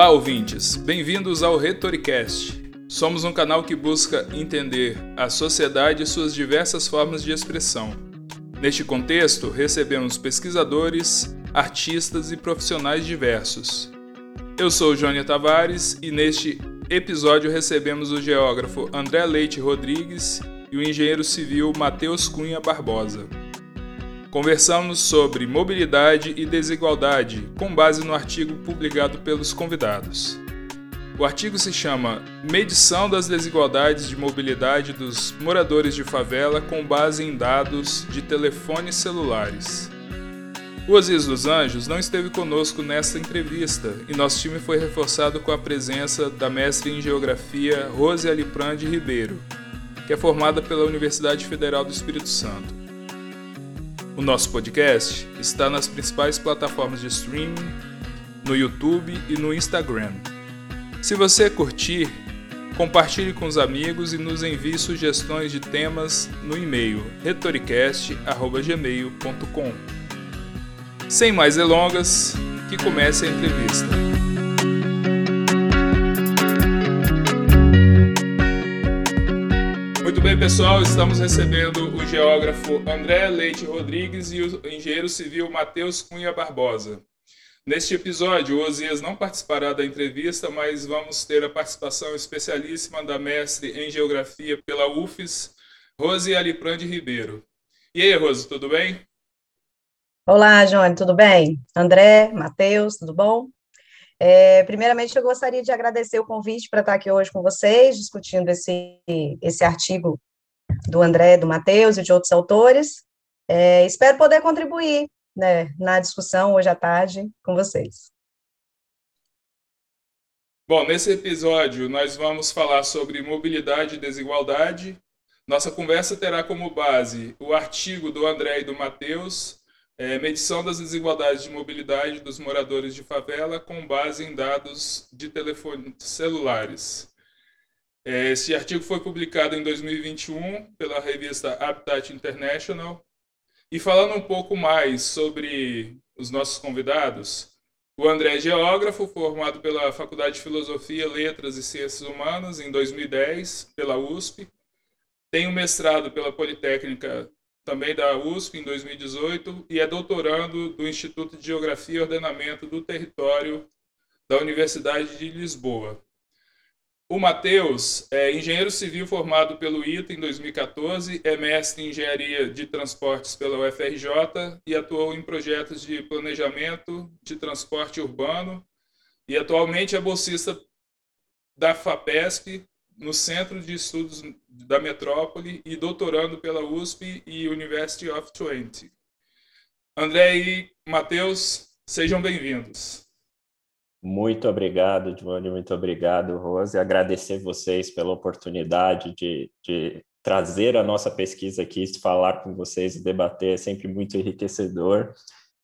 Olá, ouvintes! Bem-vindos ao Retoricast. Somos um canal que busca entender a sociedade e suas diversas formas de expressão. Neste contexto, recebemos pesquisadores, artistas e profissionais diversos. Eu sou Jônia Tavares e neste episódio recebemos o geógrafo André Leite Rodrigues e o engenheiro civil Matheus Cunha Barbosa. Conversamos sobre mobilidade e desigualdade, com base no artigo publicado pelos convidados. O artigo se chama Medição das desigualdades de mobilidade dos moradores de favela com base em dados de telefones celulares. O Aziz dos Anjos não esteve conosco nesta entrevista e nosso time foi reforçado com a presença da mestre em Geografia Rose Aliprande Ribeiro, que é formada pela Universidade Federal do Espírito Santo. O nosso podcast está nas principais plataformas de streaming, no YouTube e no Instagram. Se você curtir, compartilhe com os amigos e nos envie sugestões de temas no e-mail retoricast.gmail.com. Sem mais delongas, que comece a entrevista. Bem, pessoal, estamos recebendo o geógrafo André Leite Rodrigues e o engenheiro civil Matheus Cunha Barbosa. Neste episódio, o Osias não participará da entrevista, mas vamos ter a participação especialíssima da mestre em geografia pela UFES, Rose Aliprande Ribeiro. E aí, Rose, tudo bem? Olá, João, tudo bem? André, Matheus, tudo bom? É, primeiramente, eu gostaria de agradecer o convite para estar aqui hoje com vocês, discutindo esse, esse artigo do André, do Matheus e de outros autores. É, espero poder contribuir né, na discussão hoje à tarde com vocês. Bom, nesse episódio nós vamos falar sobre mobilidade e desigualdade. Nossa conversa terá como base o artigo do André e do Matheus é, medição das desigualdades de mobilidade dos moradores de favela com base em dados de telefones celulares. É, esse artigo foi publicado em 2021 pela revista Habitat International. E falando um pouco mais sobre os nossos convidados, o André é geógrafo, formado pela Faculdade de Filosofia, Letras e Ciências Humanas em 2010 pela USP. Tem um mestrado pela Politécnica também da USP em 2018 e é doutorando do Instituto de Geografia e Ordenamento do Território da Universidade de Lisboa. O Matheus é engenheiro civil formado pelo ITA em 2014, é mestre em engenharia de transportes pela UFRJ e atuou em projetos de planejamento de transporte urbano e atualmente é bolsista da FAPESP no Centro de Estudos da Metrópole e doutorando pela USP e University of Twente. André e Matheus, sejam bem-vindos. Muito obrigado, Giovanni, muito obrigado, Rose. Agradecer vocês pela oportunidade de, de trazer a nossa pesquisa aqui, falar com vocês e debater é sempre muito enriquecedor.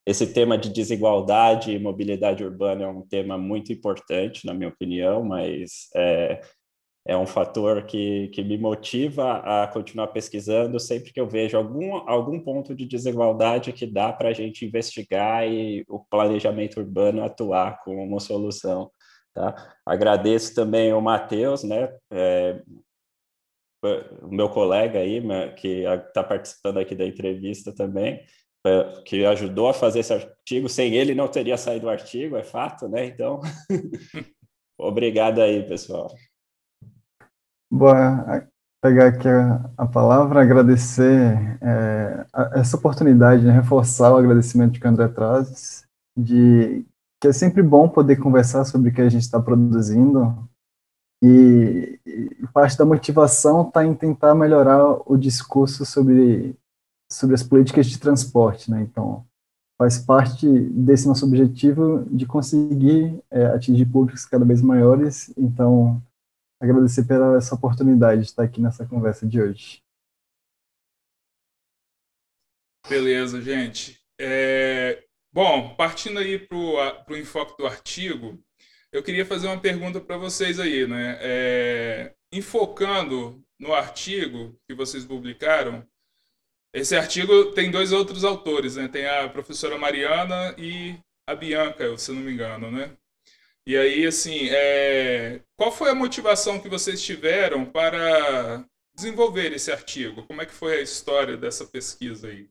Esse tema de desigualdade e mobilidade urbana é um tema muito importante, na minha opinião, mas é, é um fator que, que me motiva a continuar pesquisando sempre que eu vejo algum, algum ponto de desigualdade que dá para a gente investigar e o planejamento urbano atuar como uma solução. Tá? Agradeço também ao Matheus, né, é, o meu colega aí, que está participando aqui da entrevista também, é, que ajudou a fazer esse artigo. Sem ele não teria saído o artigo, é fato, né? Então, obrigado aí, pessoal. Boa, pegar aqui a, a palavra, agradecer é, a, essa oportunidade, né, reforçar o agradecimento que o André traz, de que é sempre bom poder conversar sobre o que a gente está produzindo, e, e, parte da motivação está em tentar melhorar o discurso sobre, sobre as políticas de transporte, né, então faz parte desse nosso objetivo de conseguir é, atingir públicos cada vez maiores, então agradecer pela essa oportunidade de estar aqui nessa conversa de hoje. Beleza, gente. É... Bom, partindo aí para o enfoque do artigo, eu queria fazer uma pergunta para vocês aí, né? É... Enfocando no artigo que vocês publicaram, esse artigo tem dois outros autores, né? Tem a professora Mariana e a Bianca, se não me engano, né? E aí, assim, é... qual foi a motivação que vocês tiveram para desenvolver esse artigo? Como é que foi a história dessa pesquisa aí?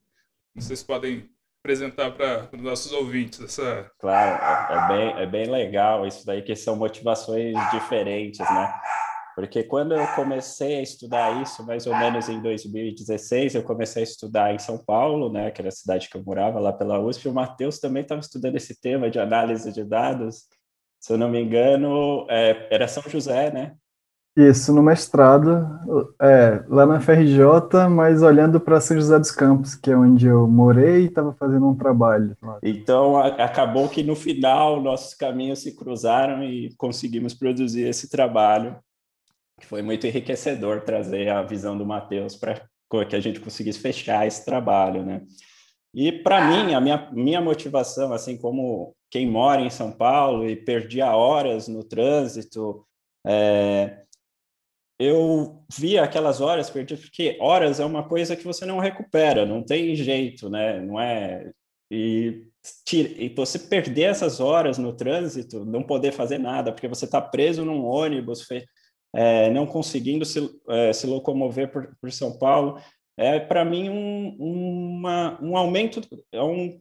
Vocês podem apresentar para os nossos ouvintes essa. Claro, é bem, é bem legal isso daí, que são motivações diferentes, né? Porque quando eu comecei a estudar isso, mais ou menos em 2016, eu comecei a estudar em São Paulo, né, que era a cidade que eu morava, lá pela USP, o Matheus também estava estudando esse tema de análise de dados. Se eu não me engano, é, era São José, né? Isso, no mestrado, é, lá na FRJ, mas olhando para São José dos Campos, que é onde eu morei e estava fazendo um trabalho. Então, a, acabou que no final nossos caminhos se cruzaram e conseguimos produzir esse trabalho, que foi muito enriquecedor trazer a visão do Matheus para que a gente conseguisse fechar esse trabalho, né? E para mim, a minha, minha motivação, assim como quem mora em São Paulo e perdia horas no trânsito, é, eu via aquelas horas perdidas, porque horas é uma coisa que você não recupera, não tem jeito, né? Não é. E, e você perder essas horas no trânsito, não poder fazer nada, porque você está preso num ônibus, é, não conseguindo se, é, se locomover por, por, São Paulo, é para mim um, uma, um aumento, é um,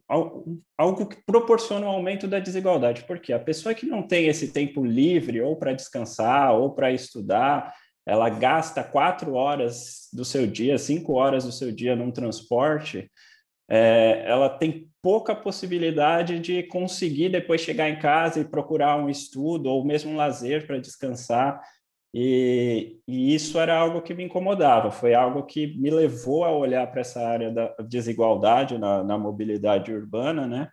algo que proporciona um aumento da desigualdade, porque a pessoa que não tem esse tempo livre, ou para descansar, ou para estudar, ela gasta quatro horas do seu dia, cinco horas do seu dia num transporte, é, ela tem pouca possibilidade de conseguir depois chegar em casa e procurar um estudo ou mesmo um lazer para descansar. E, e, isso era algo que me incomodava, foi algo que me levou a olhar para essa área da desigualdade na, na mobilidade urbana, né?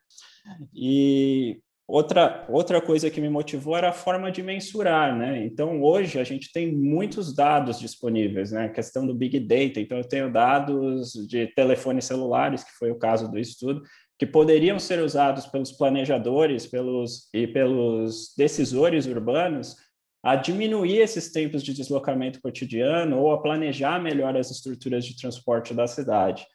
E Outra, outra coisa que me motivou era a forma de mensurar, né? Então, hoje a gente tem muitos dados disponíveis, né? A questão do Big Data. Então, eu tenho dados de telefones celulares, que foi o caso do estudo, que poderiam ser usados pelos planejadores pelos, e pelos decisores urbanos a diminuir esses tempos de deslocamento cotidiano ou a planejar melhor as estruturas de transporte da cidade.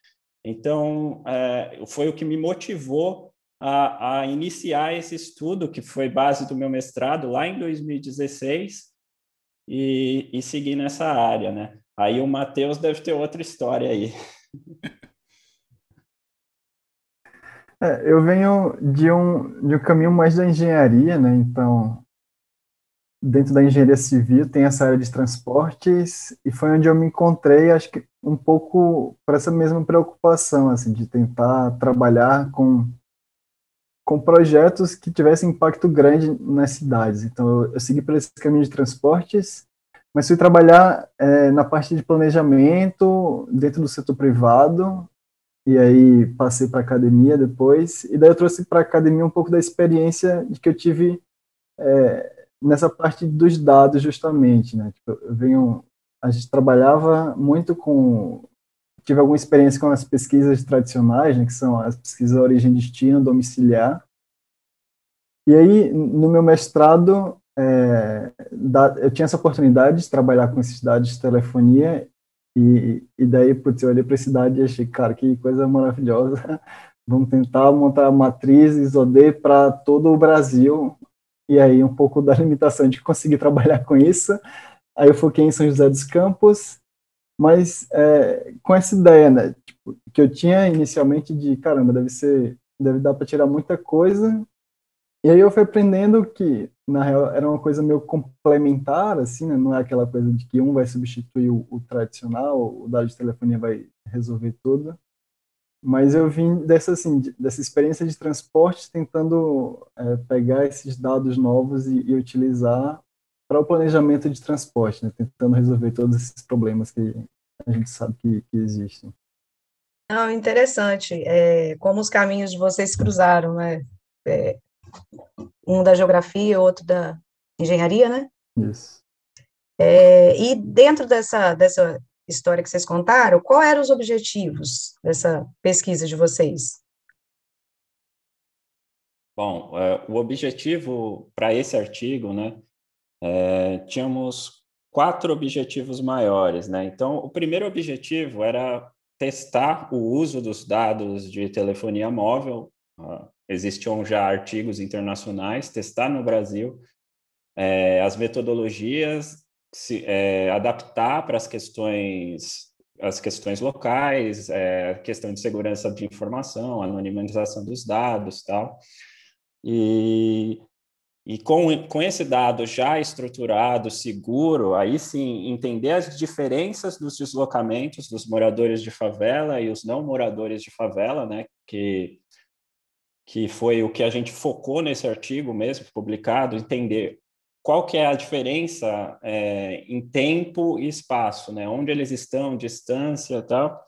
Então, é, foi o que me motivou a, a iniciar esse estudo, que foi base do meu mestrado lá em 2016, e, e seguir nessa área, né? Aí o Matheus deve ter outra história aí. É, eu venho de um, de um caminho mais da engenharia, né? Então, dentro da engenharia civil tem essa área de transportes e foi onde eu me encontrei, acho que um pouco para essa mesma preocupação, assim, de tentar trabalhar com com projetos que tivessem impacto grande nas cidades. Então, eu, eu segui por esse caminho de transportes, mas fui trabalhar é, na parte de planejamento dentro do setor privado, e aí passei para academia depois, e daí eu trouxe para academia um pouco da experiência de que eu tive é, nessa parte dos dados, justamente. Né? Tipo, eu venho, a gente trabalhava muito com tive alguma experiência com as pesquisas tradicionais, né, que são as pesquisas origem destino domiciliar. E aí, no meu mestrado, é, da, eu tinha essa oportunidade de trabalhar com esses dados de telefonia e, e daí, putz, eu olhei para esse dado e achei, cara, que coisa maravilhosa. Vamos tentar montar matrizes OD para todo o Brasil. E aí, um pouco da limitação de conseguir trabalhar com isso. Aí eu foquei em São José dos Campos. Mas é, com essa ideia, né, tipo, que eu tinha inicialmente de, caramba, deve ser, deve dar para tirar muita coisa, e aí eu fui aprendendo que, na real, era uma coisa meio complementar, assim, né, não é aquela coisa de que um vai substituir o, o tradicional, o dado de telefonia vai resolver tudo, mas eu vim dessa, assim, dessa experiência de transporte tentando é, pegar esses dados novos e, e utilizar para o planejamento de transporte, né, tentando resolver todos esses problemas que a gente sabe que, que existem. Não, interessante. É, como os caminhos de vocês cruzaram, né? É, um da geografia, outro da engenharia, né? Isso. É, e dentro dessa, dessa história que vocês contaram, qual eram os objetivos dessa pesquisa de vocês? Bom, é, o objetivo para esse artigo, né, é, tínhamos quatro objetivos maiores, né? Então, o primeiro objetivo era testar o uso dos dados de telefonia móvel. Uh, existiam já artigos internacionais, testar no Brasil é, as metodologias, se, é, adaptar para as questões as questões locais, é, questão de segurança de informação, anonimização dos dados, tal. E, e com, com esse dado já estruturado, seguro, aí sim entender as diferenças dos deslocamentos dos moradores de favela e os não moradores de favela, né, que que foi o que a gente focou nesse artigo mesmo publicado, entender qual que é a diferença é, em tempo e espaço, né? Onde eles estão, distância, tal.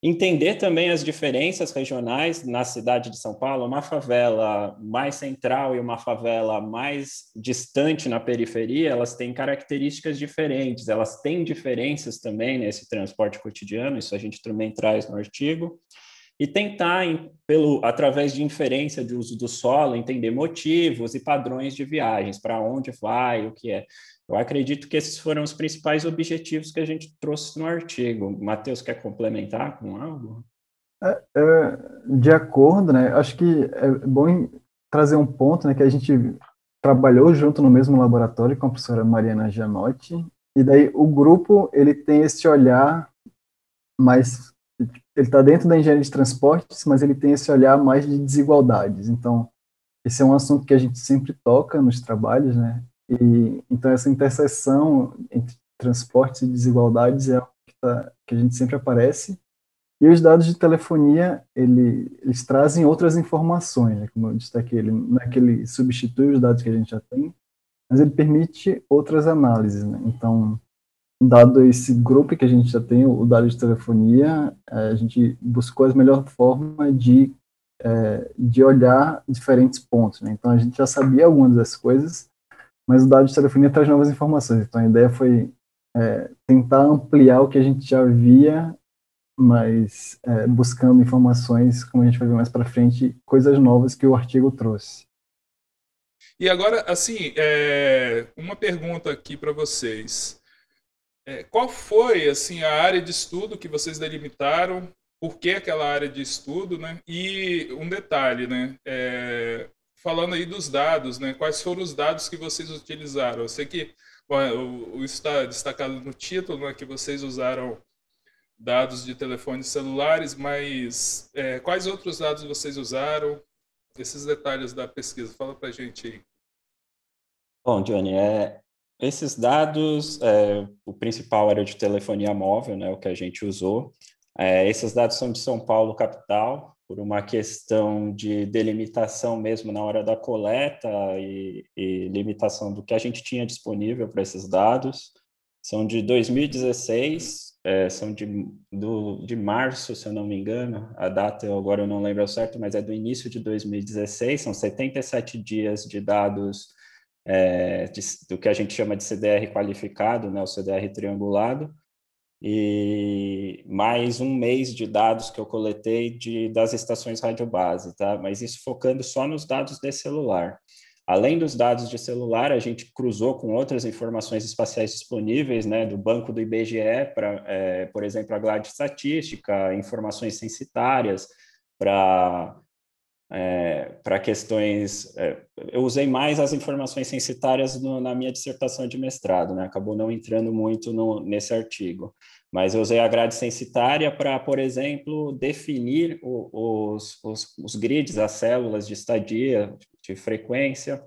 Entender também as diferenças regionais na cidade de São Paulo, uma favela mais central e uma favela mais distante na periferia, elas têm características diferentes, elas têm diferenças também nesse transporte cotidiano, isso a gente também traz no artigo e tentar, pelo, através de inferência de uso do solo, entender motivos e padrões de viagens, para onde vai, o que é. Eu acredito que esses foram os principais objetivos que a gente trouxe no artigo. Matheus, quer complementar com algo? É, é, de acordo, né? Acho que é bom trazer um ponto, né? Que a gente trabalhou junto no mesmo laboratório com a professora Mariana Gianotti, e daí o grupo ele tem esse olhar mais ele está dentro da engenharia de transportes, mas ele tem esse olhar mais de desigualdades. Então, esse é um assunto que a gente sempre toca nos trabalhos, né? E então essa interseção entre transportes e desigualdades é algo que, tá, que a gente sempre aparece. E os dados de telefonia, ele, eles trazem outras informações, né? como eu destaquei, ele não é que ele substitui os dados que a gente já tem, mas ele permite outras análises, né? Então, dado esse grupo que a gente já tem, o dado de telefonia, é, a gente buscou a melhor forma de, é, de olhar diferentes pontos. Né? Então, a gente já sabia algumas das coisas, mas o dado de telefonia traz novas informações. Então, a ideia foi é, tentar ampliar o que a gente já via, mas é, buscando informações, como a gente vai ver mais para frente, coisas novas que o artigo trouxe. E agora, assim, é, uma pergunta aqui para vocês. É, qual foi assim a área de estudo que vocês delimitaram? Por que aquela área de estudo, né? E um detalhe, né? É, falando aí dos dados, né? Quais foram os dados que vocês utilizaram? Eu sei que bom, o, está destacado no título, né? Que vocês usaram dados de telefones celulares, mas é, quais outros dados vocês usaram? Esses detalhes da pesquisa, fala para gente aí. Bom, Johnny, é, esses dados, é, o principal era de telefonia móvel, né, o que a gente usou. É, esses dados são de São Paulo, capital, por uma questão de delimitação mesmo na hora da coleta e, e limitação do que a gente tinha disponível para esses dados. São de 2016, é, são de, do, de março, se eu não me engano, a data eu agora eu não lembro certo, mas é do início de 2016, são 77 dias de dados é, de, do que a gente chama de CDR qualificado, né, o CDR triangulado, e mais um mês de dados que eu coletei de, das estações radiobase, tá? Mas isso focando só nos dados de celular. Além dos dados de celular, a gente cruzou com outras informações espaciais disponíveis, né, do banco do IBGE, para, é, por exemplo, a grade estatística, informações censitárias, para é, para questões. É, eu usei mais as informações censitárias no, na minha dissertação de mestrado, né? acabou não entrando muito no, nesse artigo. Mas eu usei a grade censitária para, por exemplo, definir o, os, os, os, grids, as células de estadia, de frequência.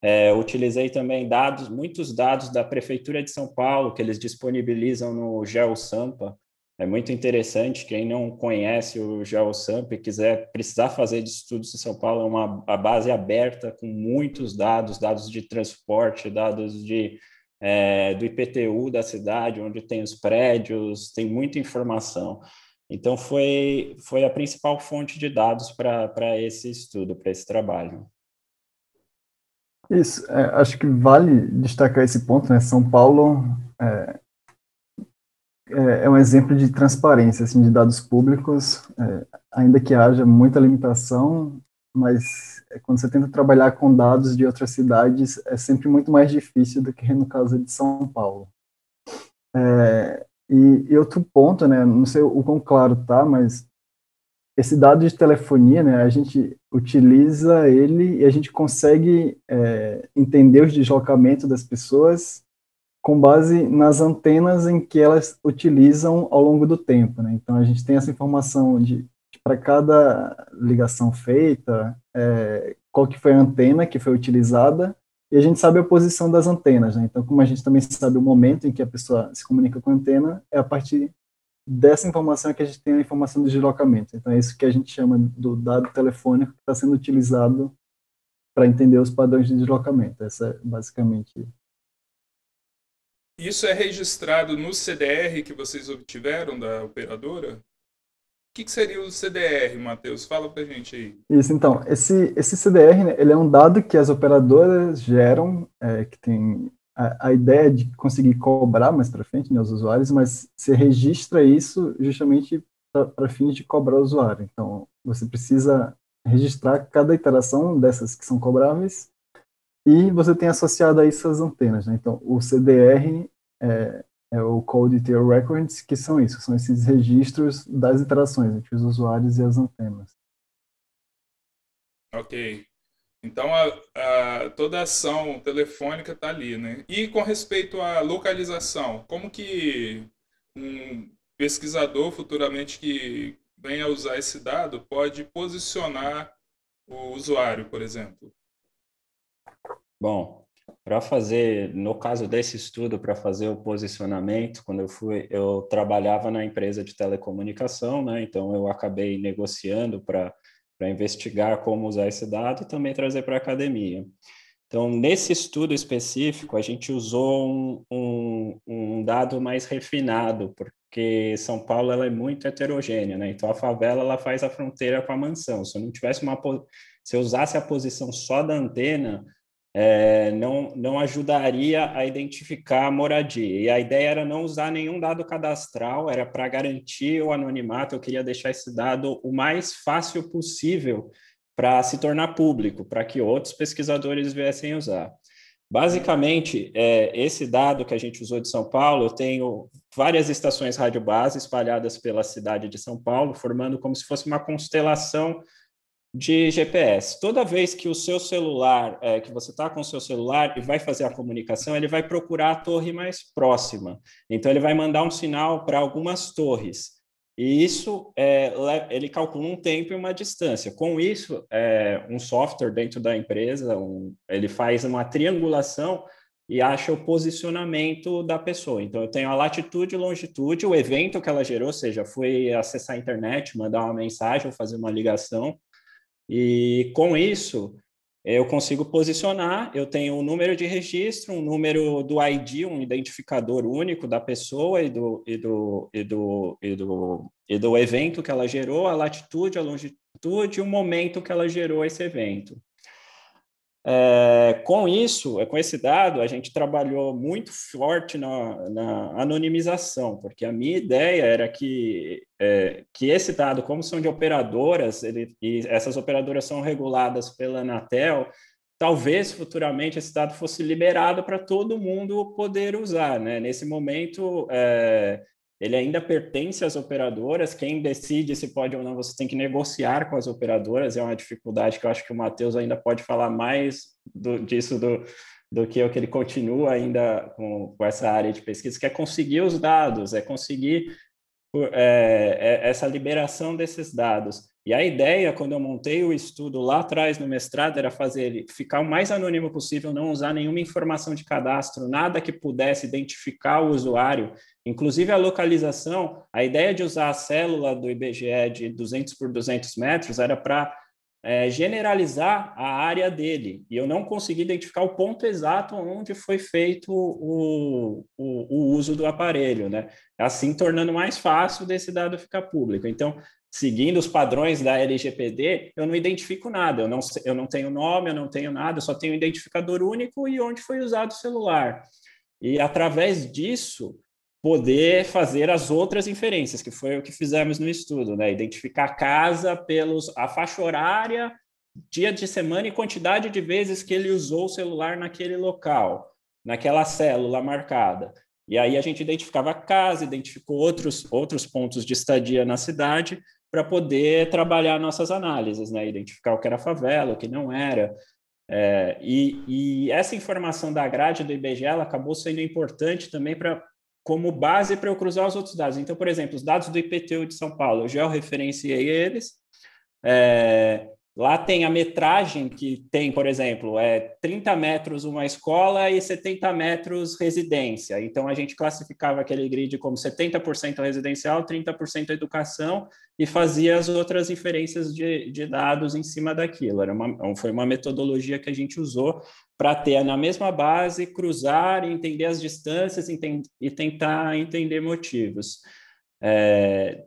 É, utilizei também dados, muitos dados da Prefeitura de São Paulo, que eles disponibilizam no GeoSampa, é muito interessante. Quem não conhece o GeoSamp e quiser precisar fazer de estudos em São Paulo, é uma a base aberta com muitos dados, dados de transporte, dados de, é, do IPTU da cidade, onde tem os prédios, tem muita informação. Então, foi, foi a principal fonte de dados para esse estudo, para esse trabalho. Isso, é, acho que vale destacar esse ponto, né? São Paulo é, é, é, um exemplo de transparência assim, de dados públicos, é, ainda que haja muita limitação, mas é, quando você tenta trabalhar com dados de outras cidades, é sempre muito mais difícil do que no caso de São Paulo. É, e, e, outro ponto, né, não sei o quão claro tá, mas esse dado de telefonia, né, a gente utiliza ele e a gente consegue é, entender os deslocamentos das pessoas com base nas antenas em que elas utilizam ao longo do tempo. Né? Então, a gente tem essa informação de, de para cada ligação feita, é, qual que foi a antena que foi utilizada, e a gente sabe a posição das antenas. Né? Então, como a gente também sabe o momento em que a pessoa se comunica com a antena, é a partir dessa informação que a gente tem a informação do deslocamento. Então, é isso que a gente chama do dado telefônico que está sendo utilizado para entender os padrões de deslocamento. Essa é basicamente. Isso é registrado no CDR que vocês obtiveram da operadora? O que, que seria o CDR, Matheus? Fala para gente aí. Isso, então, esse, esse CDR, né, ele é um dado que as operadoras geram, é, que tem a, a ideia de conseguir cobrar mais para frente né, os usuários, mas você registra isso justamente para fins de cobrar o usuário. Então, você precisa registrar cada iteração dessas que são cobráveis e você tem associado a isso as antenas. Né? Então, o CDR é, é, o Code Detail Records, que são isso, são esses registros das interações entre os usuários e as antenas. Ok. Então, a, a, toda a ação telefônica está ali, né? E com respeito à localização, como que um pesquisador futuramente que venha usar esse dado pode posicionar o usuário, por exemplo? Bom, para fazer, no caso desse estudo, para fazer o posicionamento, quando eu fui, eu trabalhava na empresa de telecomunicação, né? Então eu acabei negociando para para investigar como usar esse dado e também trazer para a academia. Então, nesse estudo específico, a gente usou um, um, um, dado mais refinado, porque São Paulo ela é muito heterogênea, né? Então, a favela ela faz a fronteira com a mansão. Se eu não tivesse uma se eu usasse a posição só da antena, é, não, não ajudaria a identificar a moradia. E a ideia era não usar nenhum dado cadastral, era para garantir o anonimato, eu queria deixar esse dado o mais fácil possível para se tornar público, para que outros pesquisadores viessem usar. Basicamente, é, esse dado que a gente usou de São Paulo, eu tenho várias estações rádio base espalhadas pela cidade de São Paulo, formando como se fosse uma constelação de GPS. Toda vez que o seu celular, é, que você está com o seu celular e vai fazer a comunicação, ele vai procurar a torre mais próxima. Então, ele vai mandar um sinal para algumas torres. E isso, é, ele calcula um tempo e uma distância. Com isso, é, um software dentro da empresa, um, ele faz uma triangulação e acha o posicionamento da pessoa. Então, eu tenho a latitude e longitude, o evento que ela gerou, ou seja, foi acessar a internet, mandar uma mensagem ou fazer uma ligação, e com isso, eu consigo posicionar, eu tenho um número de registro, um número do ID, um identificador único da pessoa e do, e do, e do, e do, e do evento que ela gerou, a latitude, a longitude e o momento que ela gerou esse evento. É, com isso, com esse dado, a gente trabalhou muito forte na, na anonimização, porque a minha ideia era que, é, que esse dado, como são de operadoras, ele, e essas operadoras são reguladas pela Anatel, talvez futuramente esse dado fosse liberado para todo mundo poder usar. Né? Nesse momento, é, ele ainda pertence às operadoras. Quem decide se pode ou não, você tem que negociar com as operadoras. É uma dificuldade que eu acho que o Matheus ainda pode falar mais do, disso do, do que eu, que ele continua ainda com, com, essa área de pesquisa, que é conseguir os dados, é conseguir é, é essa liberação desses dados. E a ideia, quando eu montei o estudo lá atrás no mestrado, era fazer ele ficar o mais anônimo possível, não usar nenhuma informação de cadastro, nada que pudesse identificar o usuário, inclusive a localização. A ideia de usar a célula do IBGE de 200 por 200 metros era para é, generalizar a área dele, e eu não consegui identificar o ponto exato onde foi feito o, o, o uso do aparelho, né? Assim, tornando mais fácil desse dado ficar público. Então, seguindo os padrões da LGPD, eu não identifico nada, eu não, eu não tenho nome, eu não tenho nada, só tenho um identificador único e onde foi usado o celular. E através disso, poder fazer as outras inferências, que foi o que fizemos no estudo, né? Identificar a casa pelos a faixa horária, dia de semana e quantidade de vezes que ele usou o celular naquele local, naquela célula marcada. E aí a gente identificava a casa, identificou outros, outros pontos de estadia na cidade para poder trabalhar nossas análises, né? identificar o que era favela, o que não era. É, e, e, essa informação da grade do IBGE acabou sendo importante também para como base para eu cruzar os outros dados. Então, por exemplo, os dados do IPTU de São Paulo, eu georreferenciei eles, é, Lá tem a metragem que tem, por exemplo, é 30 metros uma escola e 70 metros residência. Então, a gente classificava aquele grid como 70% residencial, 30% educação e fazia as outras inferências de, de dados em cima daquilo. Era uma, foi uma metodologia que a gente usou para ter na mesma base, cruzar, entender as distâncias e tentar entender motivos. É,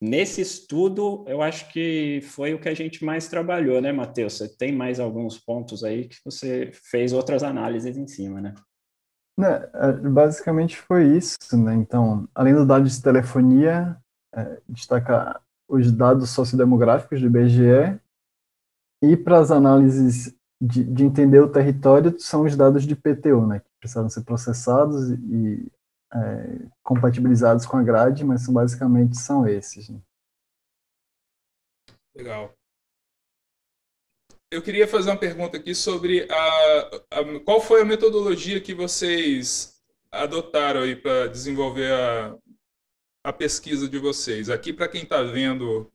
Nesse estudo, eu acho que foi o que a gente mais trabalhou, né, Matheus? Você tem mais alguns pontos aí que você fez outras análises em cima, né? né é, basicamente foi isso, né? Então, além dos dados de telefonia, é, destacar os dados sociodemográficos do IBGE e para as análises de, de, entender o território são os dados de PTU, né? Que precisaram ser processados e é, compatibilizados com a grade, mas são, basicamente são esses. Né? Legal. Eu queria fazer uma pergunta aqui sobre a, a qual foi a metodologia que vocês adotaram aí para desenvolver a, a pesquisa de vocês. Aqui, para quem está vendo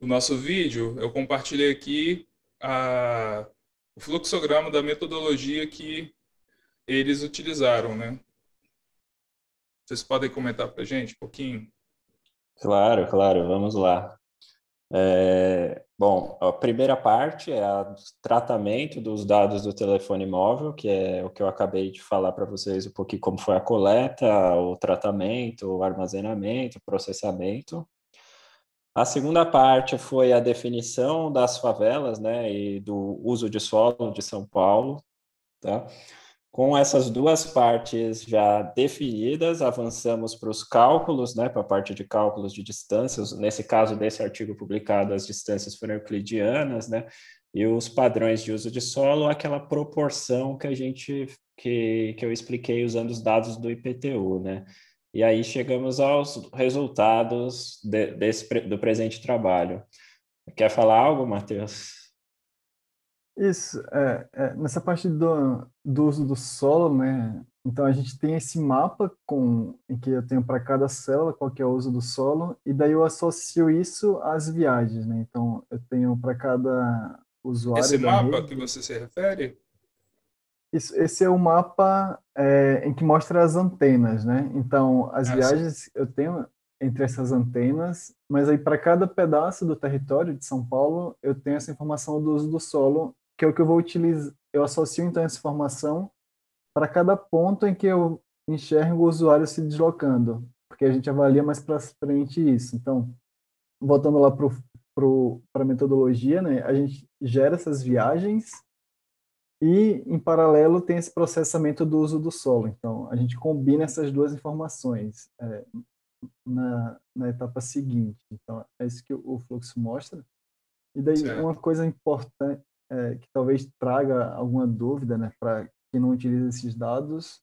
o nosso vídeo, eu compartilhei aqui a, o fluxograma da metodologia que eles utilizaram, né? Vocês podem comentar para a gente um pouquinho? Claro, claro, vamos lá. É, bom, a primeira parte é o tratamento dos dados do telefone móvel, que é o que eu acabei de falar para vocês um pouquinho como foi a coleta, o tratamento, o armazenamento, o processamento. A segunda parte foi a definição das favelas, né, e do uso de solo de São Paulo, tá? Com essas duas partes já definidas, avançamos para os cálculos, né, para a parte de cálculos de distâncias. Nesse caso desse artigo publicado, as distâncias foram euclidianas, né, e os padrões de uso de solo, aquela proporção que a gente que, que eu expliquei usando os dados do IPTU, né. E aí chegamos aos resultados de, desse do presente trabalho. Quer falar algo, Matheus? Isso, é, é, nessa parte do, do uso do solo, né? Então a gente tem esse mapa com em que eu tenho para cada célula qual que é o uso do solo e daí eu associo isso às viagens, né? Então eu tenho para cada usuário. Esse mapa rede, que você se refere? Isso, esse é o mapa é, em que mostra as antenas, né? Então as ah, viagens sim. eu tenho entre essas antenas, mas aí para cada pedaço do território de São Paulo eu tenho essa informação do uso do solo que é o que eu vou utilizar. Eu associo então essa informação para cada ponto em que eu enxergo o usuário se deslocando, porque a gente avalia mais para frente isso. Então, voltando lá para a metodologia, né, a gente gera essas viagens e, em paralelo, tem esse processamento do uso do solo. Então, a gente combina essas duas informações é, na, na etapa seguinte. Então, é isso que o fluxo mostra. E daí, certo. uma coisa importante, é, que talvez traga alguma dúvida né, para quem não utiliza esses dados,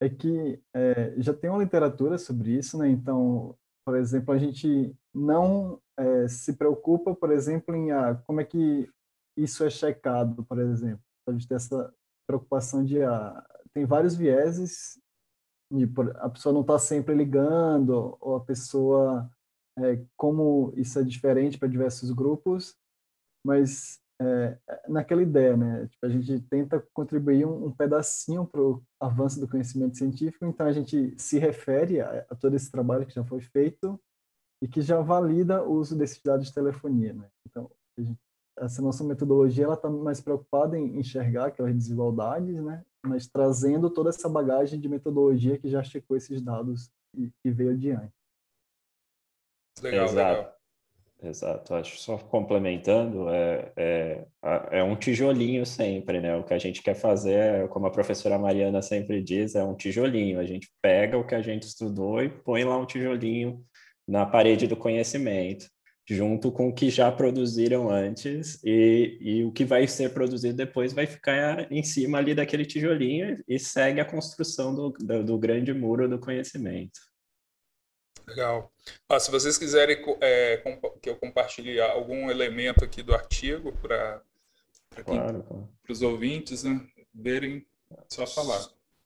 é que é, já tem uma literatura sobre isso, né? Então, por exemplo, a gente não é, se preocupa, por exemplo, em ah, como é que isso é checado, por exemplo. A gente tem essa preocupação de ah, tem vários vieses a pessoa não está sempre ligando ou a pessoa é, como isso é diferente para diversos grupos, mas é, naquela ideia, né? Tipo, a gente tenta contribuir um, um pedacinho para o avanço do conhecimento científico, então a gente se refere a, a, todo esse trabalho que já foi feito e que já valida o uso desses dados de telefonia, né? Então, gente, essa nossa metodologia ela está mais preocupada em enxergar aquelas desigualdades, né? Mas trazendo toda essa bagagem de metodologia que já checou esses dados e, e veio adiante. Legal, Exato. legal. Exato, acho só complementando, é, é, é um tijolinho sempre, né? O que a gente quer fazer, é, como a professora Mariana sempre diz, é um tijolinho. A gente pega o que a gente estudou e põe lá um tijolinho na parede do conhecimento, junto com o que já produziram antes, e, e o que vai ser produzido depois vai ficar em cima ali daquele tijolinho e segue a construção do, do, do grande muro do conhecimento. Legal. Ah, se vocês quiserem é, que eu compartilhe algum elemento aqui do artigo para claro, claro. os ouvintes né, verem, só falar.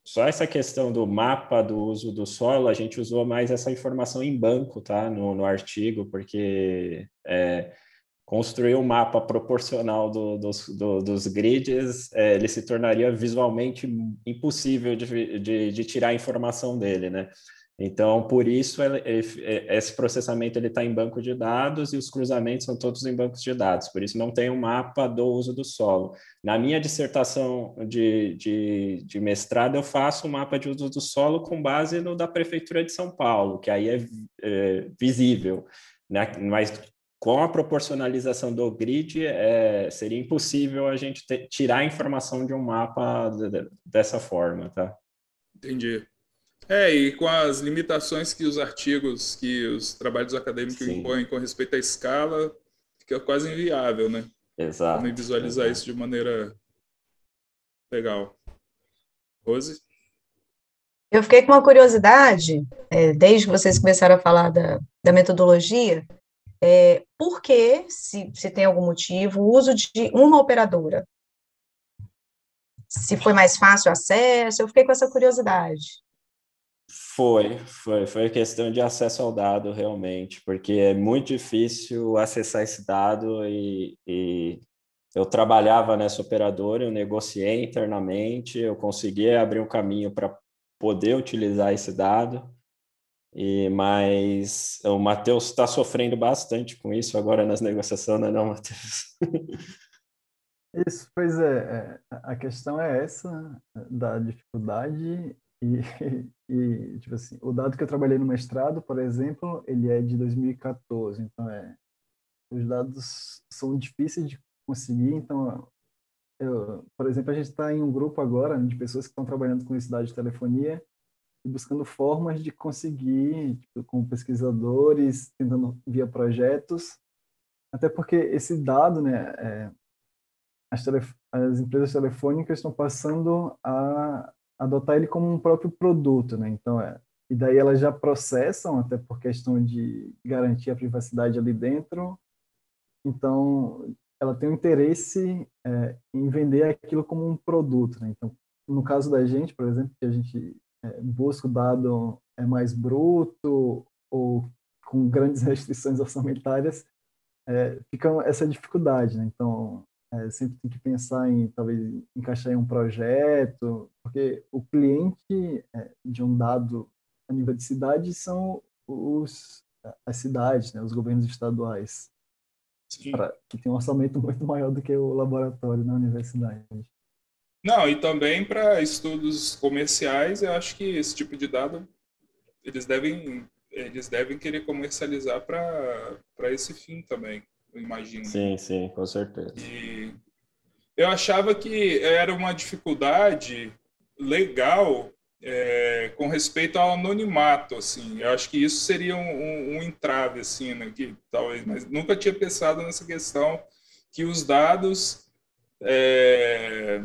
Só essa questão do mapa do uso do solo, a gente usou mais essa informação em banco, tá? No, no artigo, porque é, construir um mapa proporcional do, dos, do, dos grids, é, ele se tornaria visualmente impossível de, de, de tirar a informação dele, né? Então, por isso, esse processamento está em banco de dados e os cruzamentos são todos em bancos de dados. Por isso, não tem um mapa do uso do solo. Na minha dissertação de, de, de mestrado, eu faço um mapa de uso do solo com base no da Prefeitura de São Paulo, que aí é, é visível. Né? Mas com a proporcionalização do grid, é, seria impossível a gente ter, tirar a informação de um mapa dessa forma, tá? Entendi. É, e com as limitações que os artigos, que os trabalhos acadêmicos Sim. impõem com respeito à escala, fica quase inviável, né? Exato. Como visualizar exato. isso de maneira legal. Rose? Eu fiquei com uma curiosidade, é, desde que vocês começaram a falar da, da metodologia, é, por que, se, se tem algum motivo, o uso de uma operadora? Se foi mais fácil o acesso, eu fiquei com essa curiosidade. Foi, foi, foi questão de acesso ao dado realmente, porque é muito difícil acessar esse dado e, e eu trabalhava nessa operadora, eu negociei internamente, eu consegui abrir um caminho para poder utilizar esse dado, e mas o Matheus está sofrendo bastante com isso agora nas negociações, não é não, Matheus? Isso, pois é, é, a questão é essa, da dificuldade e, e, tipo assim, o dado que eu trabalhei no mestrado, por exemplo, ele é de 2014, então é, os dados são difíceis de conseguir, então, eu, por exemplo, a gente está em um grupo agora de pessoas que estão trabalhando com dado de telefonia e buscando formas de conseguir, tipo, com pesquisadores, tentando via projetos, até porque esse dado, né, é, as, as empresas telefônicas estão passando a adotar ele como um próprio produto, né? Então é e daí elas já processam até por questão de garantir a privacidade ali dentro. Então ela tem um interesse é, em vender aquilo como um produto, né? Então no caso da gente, por exemplo, que a gente é, busca o dado é mais bruto ou com grandes restrições orçamentárias, é, fica essa dificuldade, né? Então é, sempre tem que pensar em talvez encaixar em um projeto, porque o cliente é, de um dado a nível de cidade são os as cidades, né, os governos estaduais, pra, que tem um orçamento muito maior do que o laboratório na universidade. Não, e também para estudos comerciais, eu acho que esse tipo de dado eles devem eles devem querer comercializar para esse fim também eu imagino. Sim, sim, com certeza. E eu achava que era uma dificuldade legal é, com respeito ao anonimato, assim. Eu acho que isso seria um, um, um, entrave, assim, né? Que, talvez, mas nunca tinha pensado nessa questão que os dados é,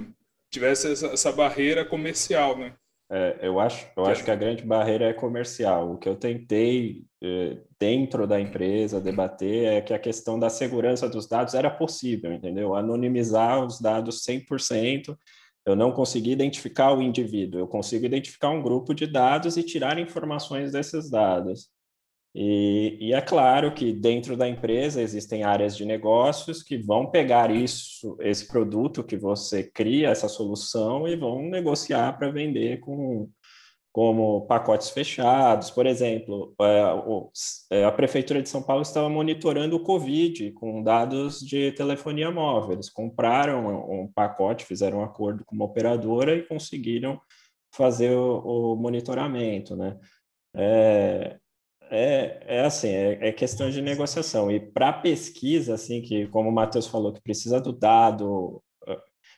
tivessem essa, essa, barreira comercial, né? É, eu acho, eu que acho que a grande barreira é comercial. O que eu tentei eh, dentro da empresa debater é que a questão da segurança dos dados era possível, entendeu? Anonimizar os dados 100%. Eu não consegui identificar o indivíduo, eu consigo identificar um grupo de dados e tirar informações desses dados. E, e, é claro que dentro da empresa existem áreas de negócios que vão pegar isso, esse produto que você cria, essa solução, e vão negociar para vender com, como pacotes fechados. Por exemplo, é, é, a Prefeitura de São Paulo estava monitorando o Covid com dados de telefonia móvel. Eles compraram um pacote, fizeram um acordo com uma operadora e conseguiram fazer o, o monitoramento, né? É, é, é assim, é, é, questão de negociação. E para pesquisa, assim, que como o Matheus falou, que precisa do dado,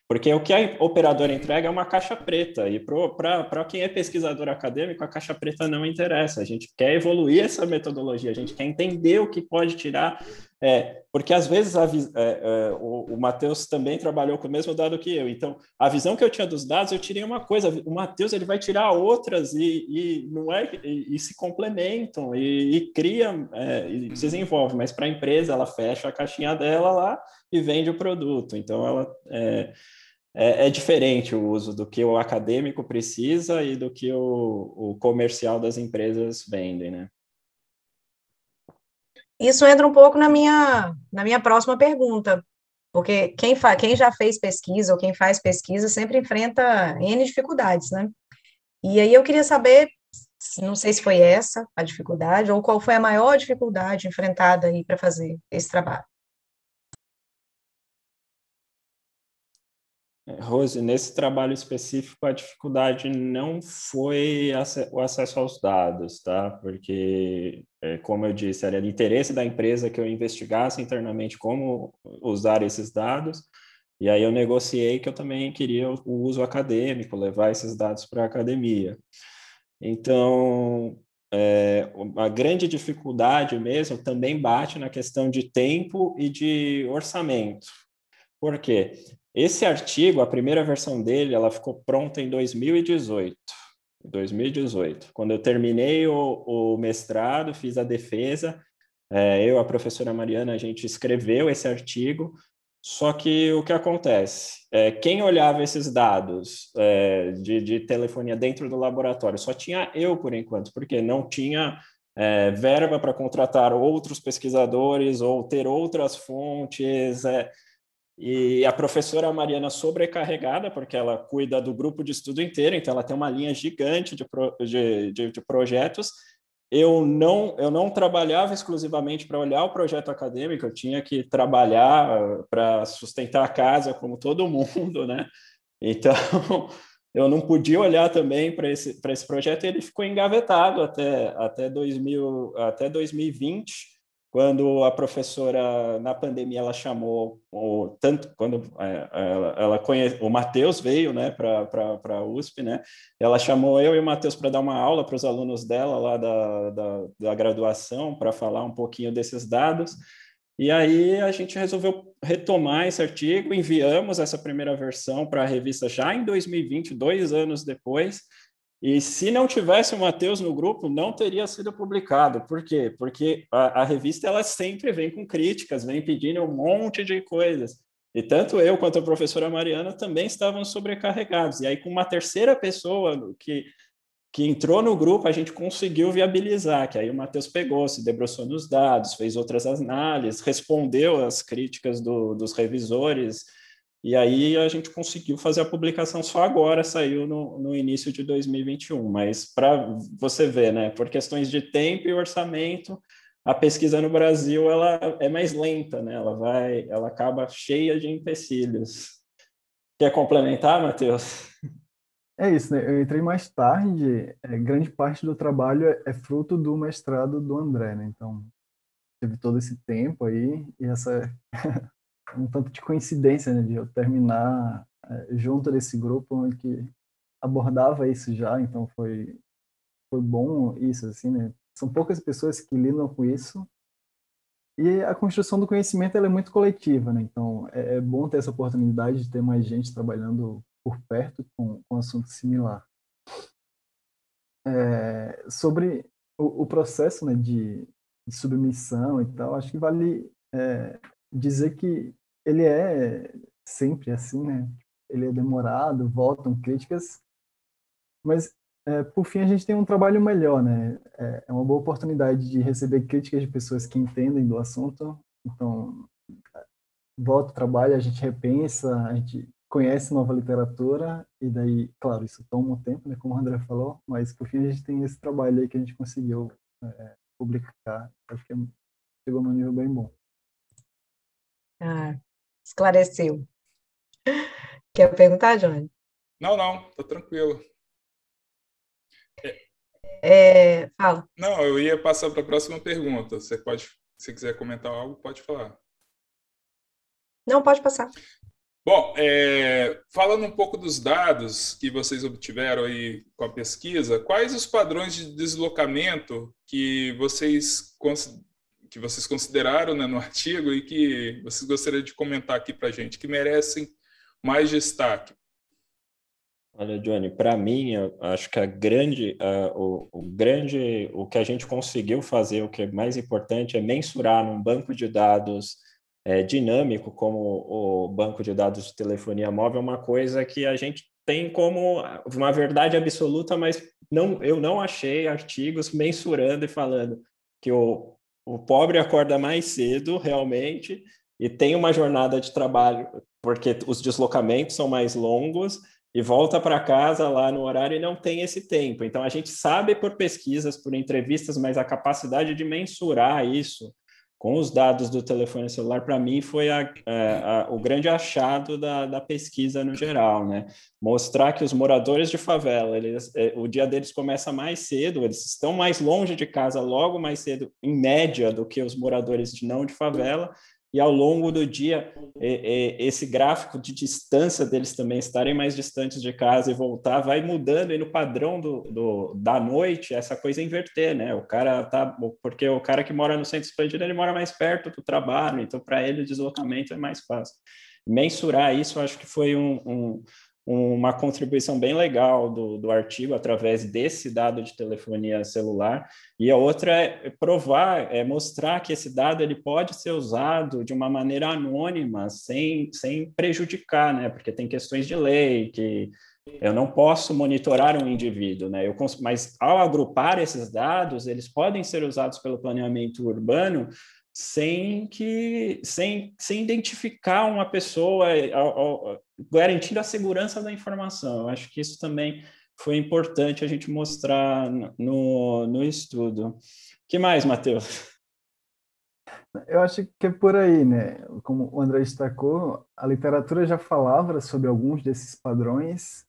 porque o que a operadora entrega é uma caixa preta, e para quem é pesquisador acadêmico, a caixa preta não interessa. A gente quer evoluir essa metodologia, a gente quer entender o que pode tirar É, porque às vezes a, é, é, o, o Matheus também trabalhou com o mesmo dado que eu. Então, a visão que eu tinha dos dados, eu tirei uma coisa. O Matheus ele vai tirar outras e, e não é e, e se complementam e, e cria é, e desenvolve. Mas para a empresa, ela fecha a caixinha dela lá e vende o produto. Então, ela é, é, é, diferente o uso do que o acadêmico precisa e do que o, o comercial das empresas vendem, né? Isso entra um pouco na minha, na minha próxima pergunta, porque quem, fa, quem já fez pesquisa ou quem faz pesquisa sempre enfrenta N dificuldades, né? E aí eu queria saber, não sei se foi essa a dificuldade, ou qual foi a maior dificuldade enfrentada aí para fazer esse trabalho. Rose, nesse trabalho específico, a dificuldade não foi o acesso aos dados, tá? Porque, é, como eu disse, era de interesse da empresa que eu investigasse internamente como usar esses dados, e aí eu negociei que eu também queria o uso acadêmico, levar esses dados para a academia. Então, é, a grande dificuldade mesmo também bate na questão de tempo e de orçamento. Por quê? Esse artigo, a primeira versão dele, ela ficou pronta em 2018. 2018. Quando eu terminei o, o mestrado, fiz a defesa, é, eu, a professora Mariana, a gente escreveu esse artigo, só que o que acontece? É, quem olhava esses dados é, de, de, telefonia dentro do laboratório? Só tinha eu, por enquanto, porque não tinha é, verba para contratar outros pesquisadores ou ter outras fontes. E a professora Mariana sobrecarregada, porque ela cuida do grupo de estudo inteiro, então ela tem uma linha gigante de, pro, de, de, de projetos. Eu não, eu não trabalhava exclusivamente para olhar o projeto acadêmico, eu tinha que trabalhar para sustentar a casa, como todo mundo, né? Então, eu não podia olhar também para esse, esse projeto, e ele ficou engavetado até, até, 2000, até 2020, quando a professora na pandemia ela chamou o tanto quando é, ela, ela conhece, o Matheus veio né para a USP né ela chamou eu e o Matheus para dar uma aula para os alunos dela lá da, da, da graduação para falar um pouquinho desses dados. E aí a gente resolveu retomar esse artigo enviamos essa primeira versão para a revista já em 2020 dois anos depois e se não tivesse o Matheus no grupo, não teria sido publicado. Por quê? Porque a, a, revista ela sempre vem com críticas, vem pedindo um monte de coisas. E tanto eu quanto a professora Mariana também estavam sobrecarregados. E aí, com uma terceira pessoa que, que entrou no grupo, a gente conseguiu viabilizar. Que aí o Matheus pegou, se debruçou nos dados, fez outras análises, respondeu às críticas do, dos revisores e aí a gente conseguiu fazer a publicação só agora, saiu no, no início de 2021. Mas para você ver, né, por questões de tempo e orçamento, a pesquisa no Brasil ela é mais lenta, né? Ela vai, ela acaba cheia de empecilhos. Quer complementar, Matheus? É isso, né? Eu entrei mais tarde. É, grande parte do trabalho é, é fruto do mestrado do André, né? Então teve todo esse tempo aí e essa um tanto de coincidência, né, de eu terminar é, junto desse grupo que abordava isso já, então foi foi bom isso, assim, né? São poucas pessoas que lidam com isso e a construção do conhecimento é muito coletiva, né? Então é, é bom ter essa oportunidade de ter mais gente trabalhando por perto com, com assunto similar. É, sobre o, o processo né, de, de, submissão e tal, acho que vale é, dizer que ele é sempre assim, né? Ele é demorado, voltam críticas, mas é, por fim a gente tem um trabalho melhor, né? É, é uma boa oportunidade de receber críticas de pessoas que entendem do assunto. Então, volta o trabalho, a gente repensa, a gente conhece nova literatura e daí, claro, isso toma um tempo, né? Como o André falou, mas por fim a gente tem esse trabalho aí que a gente conseguiu é, publicar. Acho que chegou num nível bem bom. Ah, esclareceu. Quer perguntar, Johnny? Não, não, tá tranquilo. É, fala. Não, eu ia passar para a próxima pergunta. Você pode, se quiser comentar algo, pode falar. Não, pode passar. Bom, é, falando um pouco dos dados que vocês obtiveram aí com a pesquisa, quais os padrões de deslocamento que vocês que vocês consideraram né, no artigo e que vocês gostariam de comentar aqui para a gente, que merecem mais destaque? Olha, Johnny, para mim, acho que a grande, o, o, grande, o que a gente conseguiu fazer, o que é mais importante, é mensurar num banco de dados é, dinâmico, como o banco de dados de telefonia móvel, uma coisa que a gente tem como uma verdade absoluta, mas não, eu não achei artigos mensurando e falando que o, o pobre acorda mais cedo, realmente, e tem uma jornada de trabalho, porque os deslocamentos são mais longos, e volta para casa lá no horário e não tem esse tempo. Então, a gente sabe por pesquisas, por entrevistas, mas a capacidade de mensurar isso com os dados do telefone celular, para mim, foi a, a, a, o grande achado da, da, pesquisa no geral, né? Mostrar que os moradores de favela, eles, é, o dia deles começa mais cedo, eles estão mais longe de casa logo mais cedo, em média, do que os moradores de não de favela, e ao longo do dia, esse gráfico de distância deles também estarem mais distantes de casa e voltar vai mudando, e no padrão do, do, da noite, essa coisa inverter, né? O cara tá. Porque o cara que mora no centro expandido, ele mora mais perto do trabalho, então para ele o deslocamento é mais fácil. Mensurar isso, acho que foi um, um uma contribuição bem legal do, do artigo através desse dado de telefonia celular e a outra é provar, é mostrar que esse dado ele pode ser usado de uma maneira anônima, sem, sem prejudicar, né? Porque tem questões de lei que eu não posso monitorar um indivíduo, né? Eu, mas ao agrupar esses dados, eles podem ser usados pelo planeamento urbano sem que sem, sem identificar uma pessoa, garantindo a segurança da informação. Eu acho que isso também foi importante a gente mostrar no, no estudo. que mais, Matheus? Eu acho que é por aí, né? Como o André destacou, a literatura já falava sobre alguns desses padrões,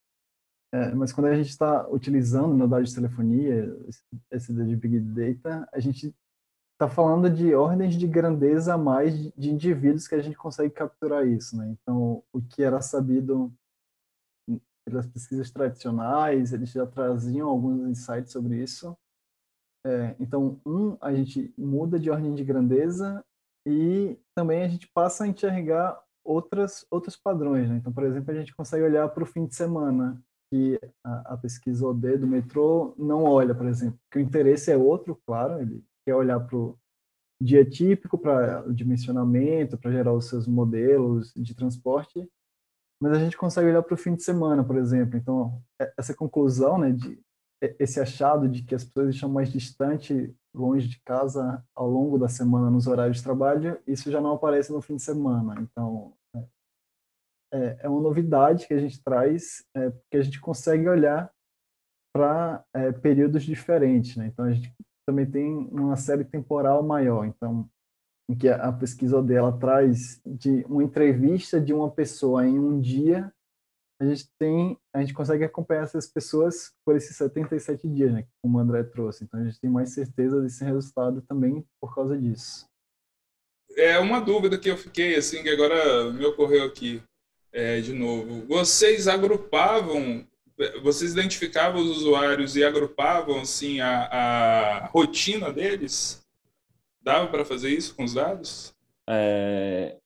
é, mas quando a gente está utilizando no dado de telefonia, esse de Big Data, a gente está falando de ordens de grandeza a mais de indivíduos que a gente consegue capturar isso, né? Então, o que era sabido pelas pesquisas tradicionais, eles já traziam alguns insights sobre isso. É, então, um, a gente muda de ordem de grandeza e também a gente passa a enxergar outras, outros padrões. Né? Então, por exemplo, a gente consegue olhar para o fim de semana, que a, a pesquisa OD do metrô não olha, por exemplo, que o interesse é outro, claro, ele quer olhar para o dia típico, para o dimensionamento, para gerar os seus modelos de transporte, mas a gente consegue olhar para o fim de semana, por exemplo. Então, é, essa conclusão, né, de esse achado de que as pessoas estão mais distantes, longe de casa, ao longo da semana, nos horários de trabalho, isso já não aparece no fim de semana. Então, é, é, é uma novidade que a gente traz, é, porque a gente consegue olhar para é, períodos diferentes. Né? Então, a gente também tem uma série temporal maior. Então, em que a pesquisa dela traz de uma entrevista de uma pessoa em um dia, a gente tem, a gente consegue acompanhar essas pessoas por esses 77 dias, né, como o André trouxe. Então a gente tem mais certeza desse resultado também por causa disso. É uma dúvida que eu fiquei assim que agora me ocorreu aqui é, de novo. Vocês agrupavam vocês identificavam os usuários e agrupavam assim a, a rotina deles? Dava para fazer isso com os dados? É,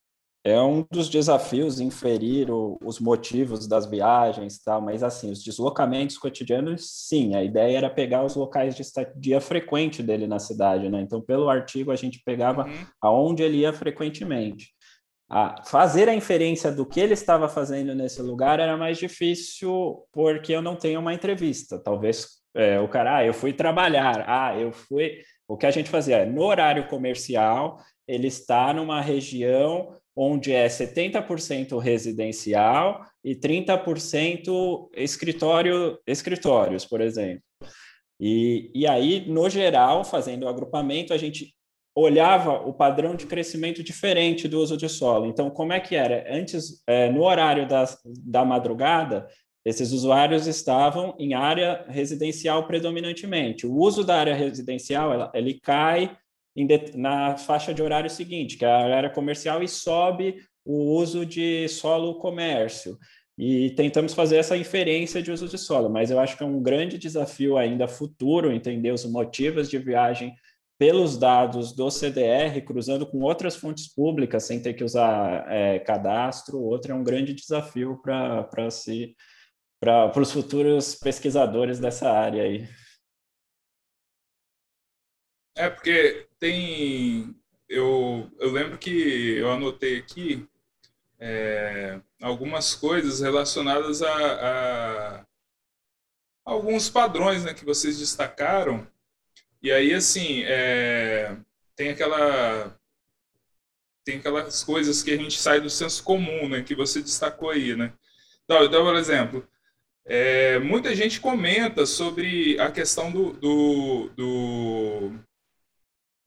é um dos desafios inferir o, os motivos das viagens, tal, mas assim, os deslocamentos cotidianos, sim, a ideia era pegar os locais de estadia frequente dele na cidade, né? Então, pelo artigo, a gente pegava uhum. aonde ele ia frequentemente a fazer a inferência do que ele estava fazendo nesse lugar era mais difícil porque eu não tenho uma entrevista. Talvez é, o cara, ah, eu fui trabalhar, ah, eu fui. O que a gente fazia no horário comercial, ele está numa região onde é 70% residencial e 30% escritório, escritórios, por exemplo. E, e aí, no geral, fazendo o agrupamento, a gente olhava o padrão de crescimento diferente do uso de solo. Então, como é que era? Antes, é, no horário da, da madrugada, esses usuários estavam em área residencial predominantemente. O uso da área residencial, ela, ele cai de, na faixa de horário seguinte, que é a área comercial, e sobe o uso de solo comércio. E tentamos fazer essa inferência de uso de solo, mas eu acho que é um grande desafio ainda futuro entender os motivos de viagem pelos dados do CDR, cruzando com outras fontes públicas, sem ter que usar é, cadastro, outro é um grande desafio para si, para os futuros pesquisadores dessa área aí. É, porque tem. Eu, eu lembro que eu anotei aqui é, algumas coisas relacionadas a, a, alguns padrões né, que vocês destacaram. E aí, assim, é, tem aquela tem aquelas coisas que a gente sai do senso comum, né, que você destacou aí, né? Então, então por exemplo, é, muita gente comenta sobre a questão do, do, do,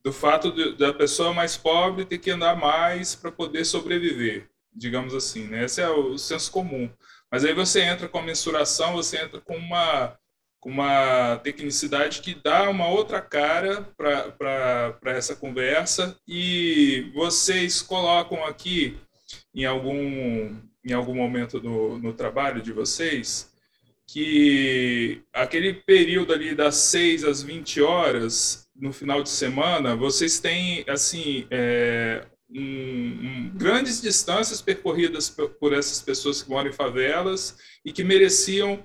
do fato de, da pessoa mais pobre ter que andar mais para poder sobreviver, digamos assim, né? Esse é o senso comum. Mas aí você entra com a mensuração, você entra com uma, com uma tecnicidade que dá uma outra cara para essa conversa. E vocês colocam aqui em algum, em algum momento no, no trabalho de vocês que aquele período ali das 6 às 20 horas no final de semana, vocês têm assim é, um, um, grandes distâncias percorridas por essas pessoas que moram em favelas e que mereciam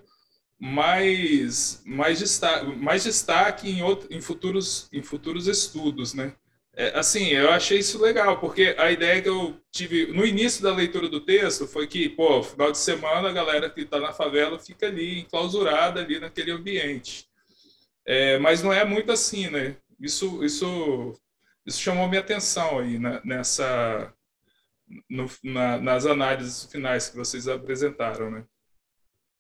mais mais destaque, mais destaque em, outro, em futuros em futuros estudos, né? É, assim, eu achei isso legal, porque a ideia que eu tive no início da leitura do texto foi que, pô, final de semana a galera que está na favela fica ali, enclausurada ali naquele ambiente. É, mas não é muito assim, né? Isso, isso isso chamou minha atenção aí né, nessa no, na, nas análises finais que vocês apresentaram, né?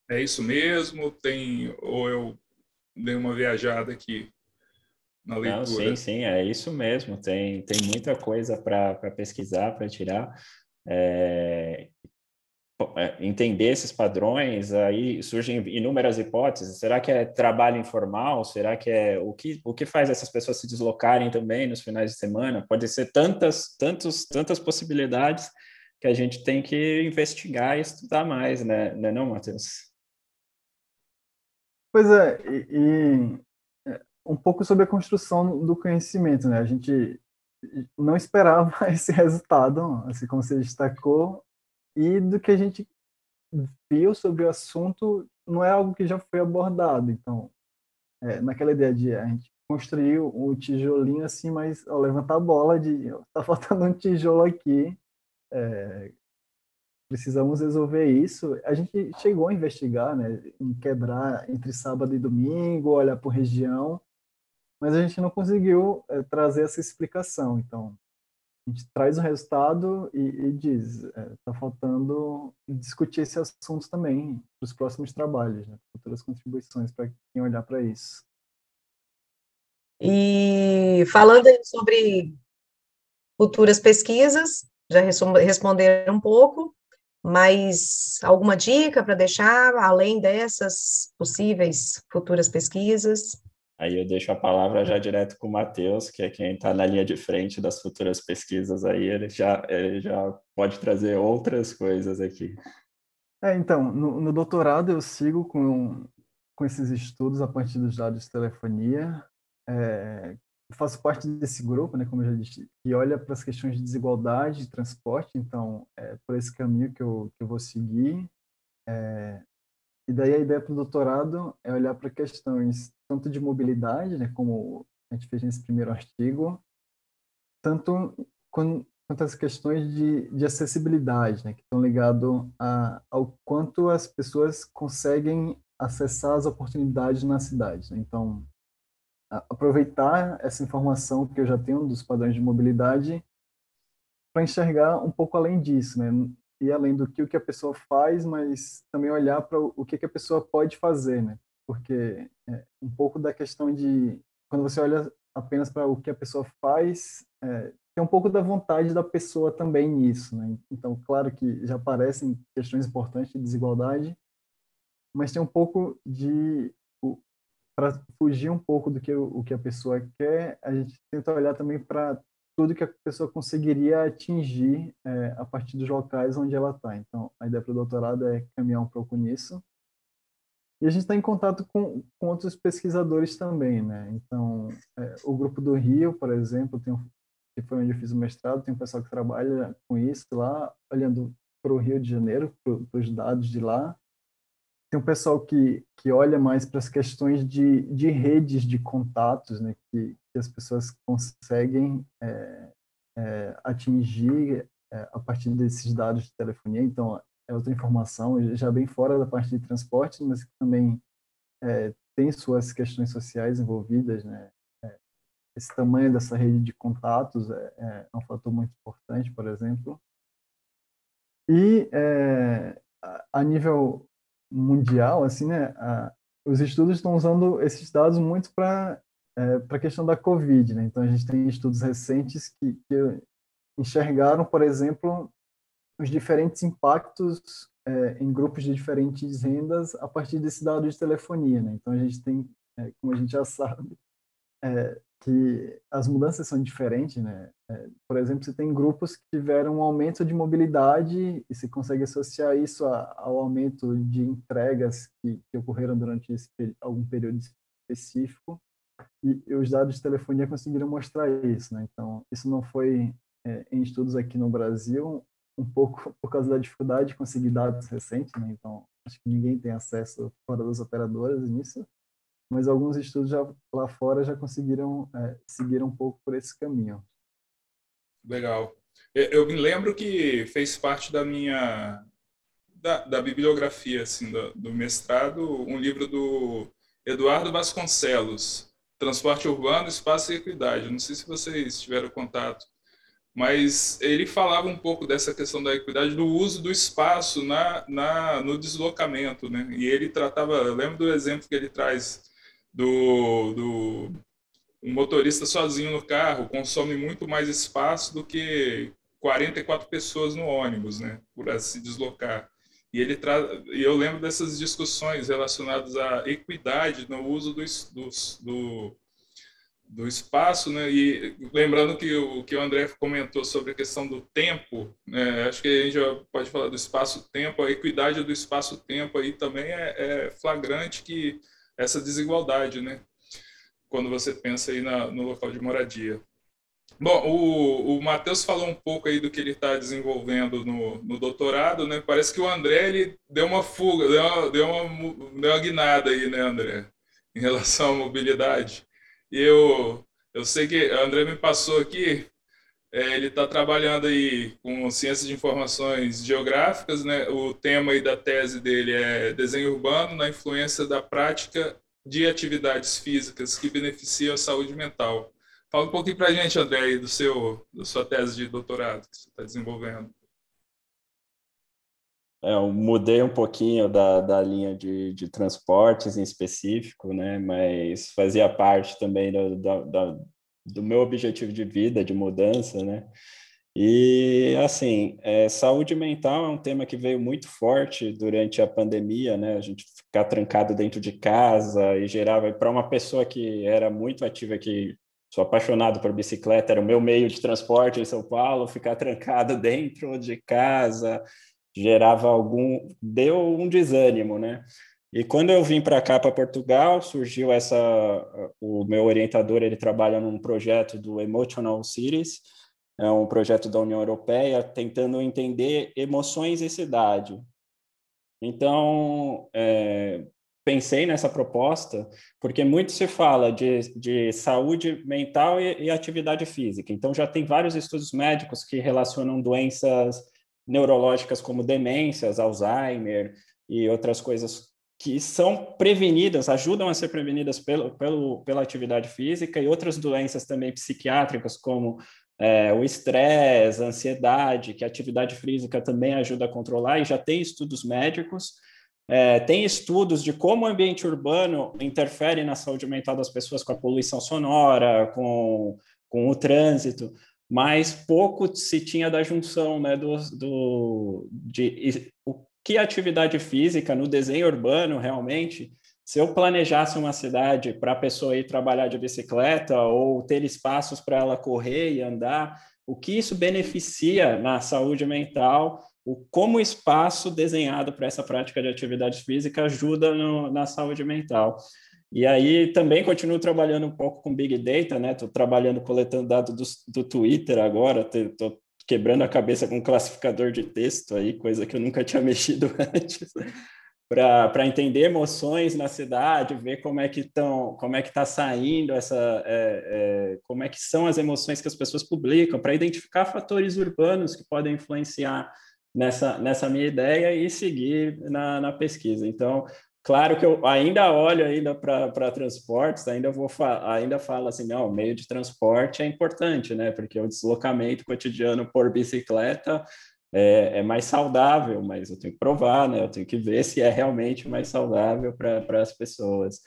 É isso mesmo? Tem ou eu dei uma viajada aqui na leitura? Não, sim, sim, é isso mesmo. Tem tem muita coisa para pesquisar, para tirar. É, é, entender esses padrões, aí surgem inúmeras hipóteses. Será que é trabalho informal? Será que é o que o que faz essas pessoas se deslocarem também nos finais de semana? Pode ser tantas tantos tantas possibilidades que a gente tem que investigar e estudar mais, né? Não é não, Matheus? Pois é, e, e é, um pouco sobre a construção do conhecimento, né? A gente não esperava esse resultado, assim como você destacou, e do que a gente viu sobre o assunto não é algo que já foi abordado. Então, é, naquela ideia de a gente construir um tijolinho assim, mas ó, levantar a bola de tá faltando um tijolo aqui, é, precisamos resolver isso. A gente chegou a investigar, né, em quebrar entre sábado e domingo, olhar por região, mas a gente não conseguiu é, trazer essa explicação. Então, a gente traz o resultado e, e diz, está é, tá faltando discutir esse assunto também para os próximos trabalhos, né, futuras contribuições para quem olhar para isso. E falando sobre futuras pesquisas, já responderam um pouco, mas alguma dica para deixar, além dessas possíveis futuras pesquisas? Aí eu deixo a palavra já direto com o Matheus, que é quem está na linha de frente das futuras pesquisas aí, ele já, ele já pode trazer outras coisas aqui. É, então, no, no doutorado eu sigo com, com esses estudos a partir dos dados de telefonia. É, faço parte desse grupo, né, como eu já disse, que olha para as questões de desigualdade de transporte, então é por esse caminho que eu, que eu vou seguir. É, e daí a ideia para o doutorado é olhar para questões tanto de mobilidade, né, como a gente fez nesse primeiro artigo, tanto quanto as questões de, de acessibilidade, né, que estão ligadas ao quanto as pessoas conseguem acessar as oportunidades na cidade. Né? Então, aproveitar essa informação que eu já tenho dos padrões de mobilidade para enxergar um pouco além disso, né? ir além do que o que a pessoa faz, mas também olhar para o que, que a pessoa pode fazer, né? Porque é um pouco da questão de quando você olha apenas para o que a pessoa faz, é, tem um pouco da vontade da pessoa também nisso, né? Então, claro que já aparecem questões importantes de desigualdade, mas tem um pouco de para fugir um pouco do que o, que a pessoa quer, a gente tenta olhar também para tudo que a pessoa conseguiria atingir é, a partir dos locais onde ela está. Então, a ideia para o doutorado é caminhar um pouco nisso. E a gente está em contato com, com, outros pesquisadores também, né? Então, é, o grupo do Rio, por exemplo, tem que foi onde eu fiz o mestrado, tem um pessoal que trabalha com isso lá, olhando para o Rio de Janeiro, para os dados de lá. Tem um pessoal que, que olha mais para as questões de, de redes de contatos, né, que, que as pessoas conseguem é, é, atingir é, a partir desses dados de telefonia. Então, é outra informação, já bem fora da parte de transporte, mas que também é, tem suas questões sociais envolvidas, né? É, esse tamanho dessa rede de contatos é, é, um fator muito importante, por exemplo. E a nível mundial, assim, né, a, os estudos estão usando esses dados muito para é, para a questão da Covid, né? Então a gente tem estudos recentes que, que enxergaram, por exemplo, os diferentes impactos é, em grupos de diferentes rendas a partir desse dado de telefonia. Né? Então, a gente tem, é, como a gente já sabe, é, que as mudanças são diferentes. Né? É, por exemplo, você tem grupos que tiveram um aumento de mobilidade e se consegue associar isso a, ao aumento de entregas que, que ocorreram durante esse, algum período específico. E, e, os dados de telefonia conseguiram mostrar isso. Né? Então, isso não foi é, em estudos aqui no Brasil, um pouco por causa da dificuldade de conseguir dados recentes, né? então acho que ninguém tem acesso fora das operadoras nisso, mas alguns estudos já lá fora já conseguiram é, seguir um pouco por esse caminho. Legal. Eu me lembro que fez parte da minha da, da bibliografia assim do, do mestrado um livro do Eduardo Vasconcelos, Transporte Urbano, Espaço e Equidade. Não sei se vocês tiveram contato mas ele falava um pouco dessa questão da equidade do uso do espaço na, na no deslocamento, né? E ele tratava, eu lembro do exemplo que ele traz do, do um motorista sozinho no carro consome muito mais espaço do que 44 pessoas no ônibus, né? Por se deslocar. E ele tra... e eu lembro dessas discussões relacionadas à equidade no uso do, do, do do espaço, né? E lembrando que o que o André comentou sobre a questão do tempo, né? acho que a gente já pode falar do espaço-tempo, a equidade do espaço-tempo aí também é, é, flagrante que essa desigualdade, né? Quando você pensa aí na, no local de moradia. Bom, o, o Matheus falou um pouco aí do que ele está desenvolvendo no, no doutorado, né? Parece que o André ele deu uma fuga, deu uma, deu uma, deu uma guinada aí, né, André? Em relação à mobilidade. E eu, eu sei que o André me passou aqui, é, ele está trabalhando aí com ciências de informações geográficas, né? O tema aí da tese dele é desenho urbano na influência da prática de atividades físicas que beneficiam a saúde mental. Fala um pouquinho para a gente, André, aí, do seu, da sua tese de doutorado que você está desenvolvendo. É, eu mudei um pouquinho da, da linha de, de transportes em específico, né? Mas fazia parte também do, do, do meu objetivo de vida, de mudança, né? E, assim, é, saúde mental é um tema que veio muito forte durante a pandemia, né? A gente ficar trancado dentro de casa e gerava, para uma pessoa que era muito ativa, que sou apaixonado por bicicleta, era o meu meio de transporte em São Paulo, ficar trancado dentro de casa gerava algum, deu um desânimo, né? E quando eu vim para cá, para Portugal, surgiu essa, o meu orientador, ele trabalha num projeto do Emotional Cities, é um projeto da União Europeia, tentando entender emoções e cidade. Então, é, pensei nessa proposta, porque muito se fala de, de saúde mental e, e atividade física. Então, já tem vários estudos médicos que relacionam doenças neurológicas como demências, Alzheimer e outras coisas que são prevenidas, ajudam a ser prevenidas pelo, pelo, pela atividade física e outras doenças também psiquiátricas como é, o estresse, a ansiedade, que a atividade física também ajuda a controlar e já tem estudos médicos, é, tem estudos de como o ambiente urbano interfere na saúde mental das pessoas com a poluição sonora, com, com o trânsito mas pouco se tinha da junção né, do, do, de o que atividade física no desenho urbano realmente, se eu planejasse uma cidade para a pessoa ir trabalhar de bicicleta ou ter espaços para ela correr e andar, o que isso beneficia na saúde mental, o como o espaço desenhado para essa prática de atividade física ajuda no, na saúde mental. E aí também continuo trabalhando um pouco com Big Data, né? Estou trabalhando coletando dados do, do Twitter agora, estou quebrando a cabeça com um classificador de texto aí, coisa que eu nunca tinha mexido antes, para entender emoções na cidade, ver como é que estão, como é que está saindo essa, é, é, como é que são as emoções que as pessoas publicam, para identificar fatores urbanos que podem influenciar nessa, nessa minha ideia e seguir na, na pesquisa. Então, Claro que eu ainda olho ainda para transportes, ainda vou ainda falo assim, não, meio de transporte é importante, né? Porque o deslocamento cotidiano por bicicleta é, é, mais saudável, mas eu tenho que provar, né? Eu tenho que ver se é realmente mais saudável para as pessoas.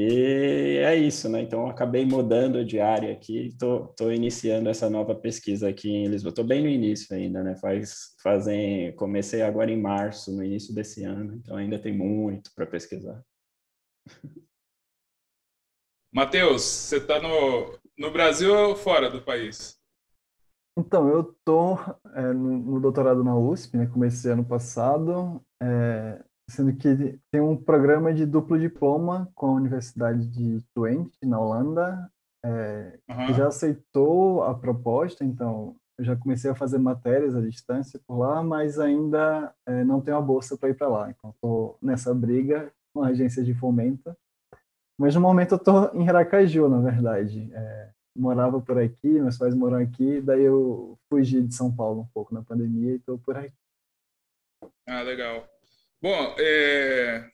E é isso, né? Então, acabei mudando de área aqui, estou iniciando essa nova pesquisa aqui em Lisboa. Estou bem no início ainda, né? Faz, fazem, comecei agora em março, no início desse ano, então ainda tem muito para pesquisar. Matheus, você está no, no Brasil ou fora do país? Então, eu estou é, no, no, doutorado na USP, né? Comecei ano passado. É, sendo que tem um programa de duplo diploma com a Universidade de Twente, na Holanda, é, uhum. que já aceitou a proposta, então eu já comecei a fazer matérias à distância por lá, mas ainda é, não tenho a bolsa para ir para lá, então estou nessa briga com a agência de fomento. Mas no momento eu estou em Aracaju, na verdade. É, morava por aqui, meus pais moram aqui, daí eu fugi de São Paulo um pouco na pandemia e estou por aqui. Ah, legal. Bom, é...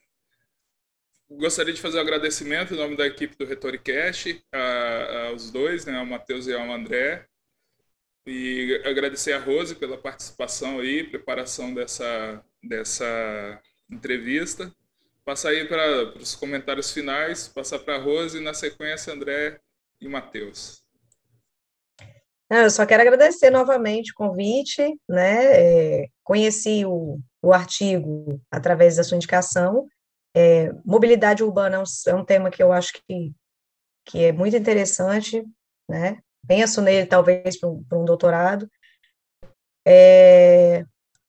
gostaria de fazer um agradecimento em nome da equipe do Retoricast, aos dois, né, ao Matheus e ao André, e agradecer a Rose pela participação aí, preparação dessa, dessa entrevista. Passar aí para os comentários finais, passar para a Rose e na sequência André e Matheus. Eu só quero agradecer novamente o convite, né? É, conheci o, o artigo através da sua indicação. É, mobilidade urbana é um, é um, tema que eu acho que, que é muito interessante, né? Penso nele, talvez, para um, um, doutorado. É,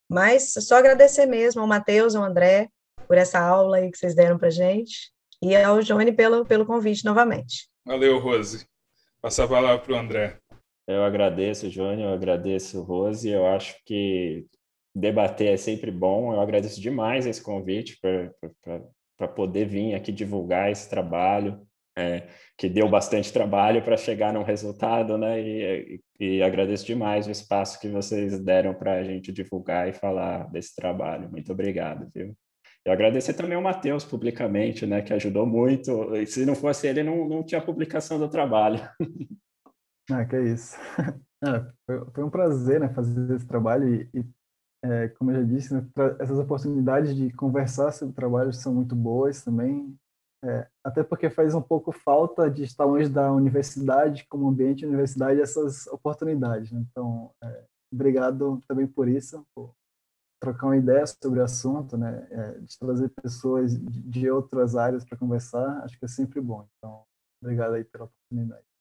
mas só agradecer mesmo ao Matheus, ao André, por essa aula aí que vocês deram para gente, e ao Johnny pelo, pelo convite novamente. Valeu, Rose. Passar a palavra para o André. Eu agradeço, Jônio, eu agradeço, Rose. Eu acho que debater é sempre bom. Eu agradeço demais esse convite para poder vir aqui divulgar esse trabalho, é, que deu bastante trabalho para chegar num resultado, né? E, e, agradeço demais o espaço que vocês deram para a gente divulgar e falar desse trabalho. Muito obrigado, viu? Eu agradecer também ao Matheus publicamente, né, que ajudou muito. E se não fosse ele, não, não tinha publicação do trabalho. Ah, que é isso. Foi, um prazer né, fazer esse trabalho e, e é, como eu já disse, né, essas oportunidades de conversar sobre trabalho são muito boas também, é, até porque faz um pouco falta de estar longe da universidade, como ambiente de universidade, essas oportunidades. Né? Então, é, obrigado também por isso, por trocar uma ideia sobre o assunto, né? É, de trazer pessoas de, de outras áreas para conversar, acho que é sempre bom. Então, obrigado aí pela oportunidade.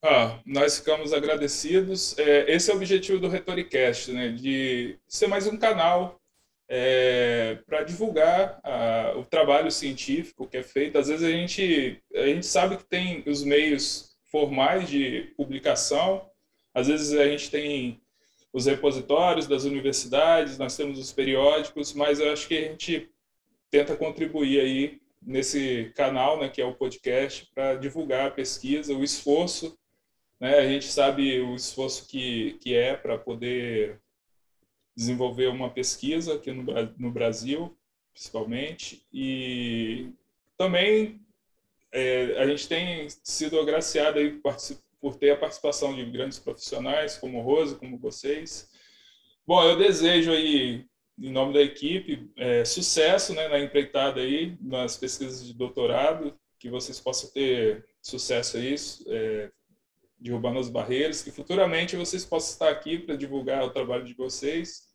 Ah, nós ficamos agradecidos. É, esse é o objetivo do Retoricast, né? De ser mais um canal é, para divulgar a, o trabalho científico que é feito. Às vezes a gente, a gente sabe que tem os meios formais de publicação, às vezes a gente tem os repositórios das universidades, nós temos os periódicos, mas eu acho que a gente tenta contribuir aí nesse canal, né, que é o podcast, para divulgar a pesquisa, o esforço né? A gente sabe o esforço que, que é para poder desenvolver uma pesquisa aqui no, no Brasil, principalmente, e também é, a gente tem sido agraciado aí por, por ter a participação de grandes profissionais como o Rose, como vocês. Bom, eu desejo aí, em nome da equipe, é, sucesso né, na empreitada aí, nas pesquisas de doutorado, que vocês possam ter sucesso aí, é, derrubando as barreiras, que futuramente vocês possam estar aqui para divulgar o trabalho de vocês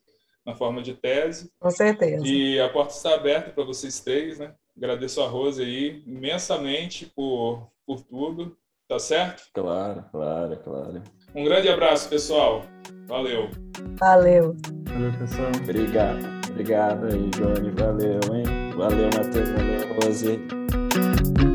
na forma de tese. Com certeza. E a porta está aberta para vocês três, né? Agradeço a Rose aí imensamente por, por tudo, tá certo? Claro, claro, claro. Um grande abraço, pessoal. Valeu. Valeu. Valeu, pessoal. Obrigado. Obrigado aí, Johnny. Valeu, hein? Valeu, Matheus. Valeu, Rose.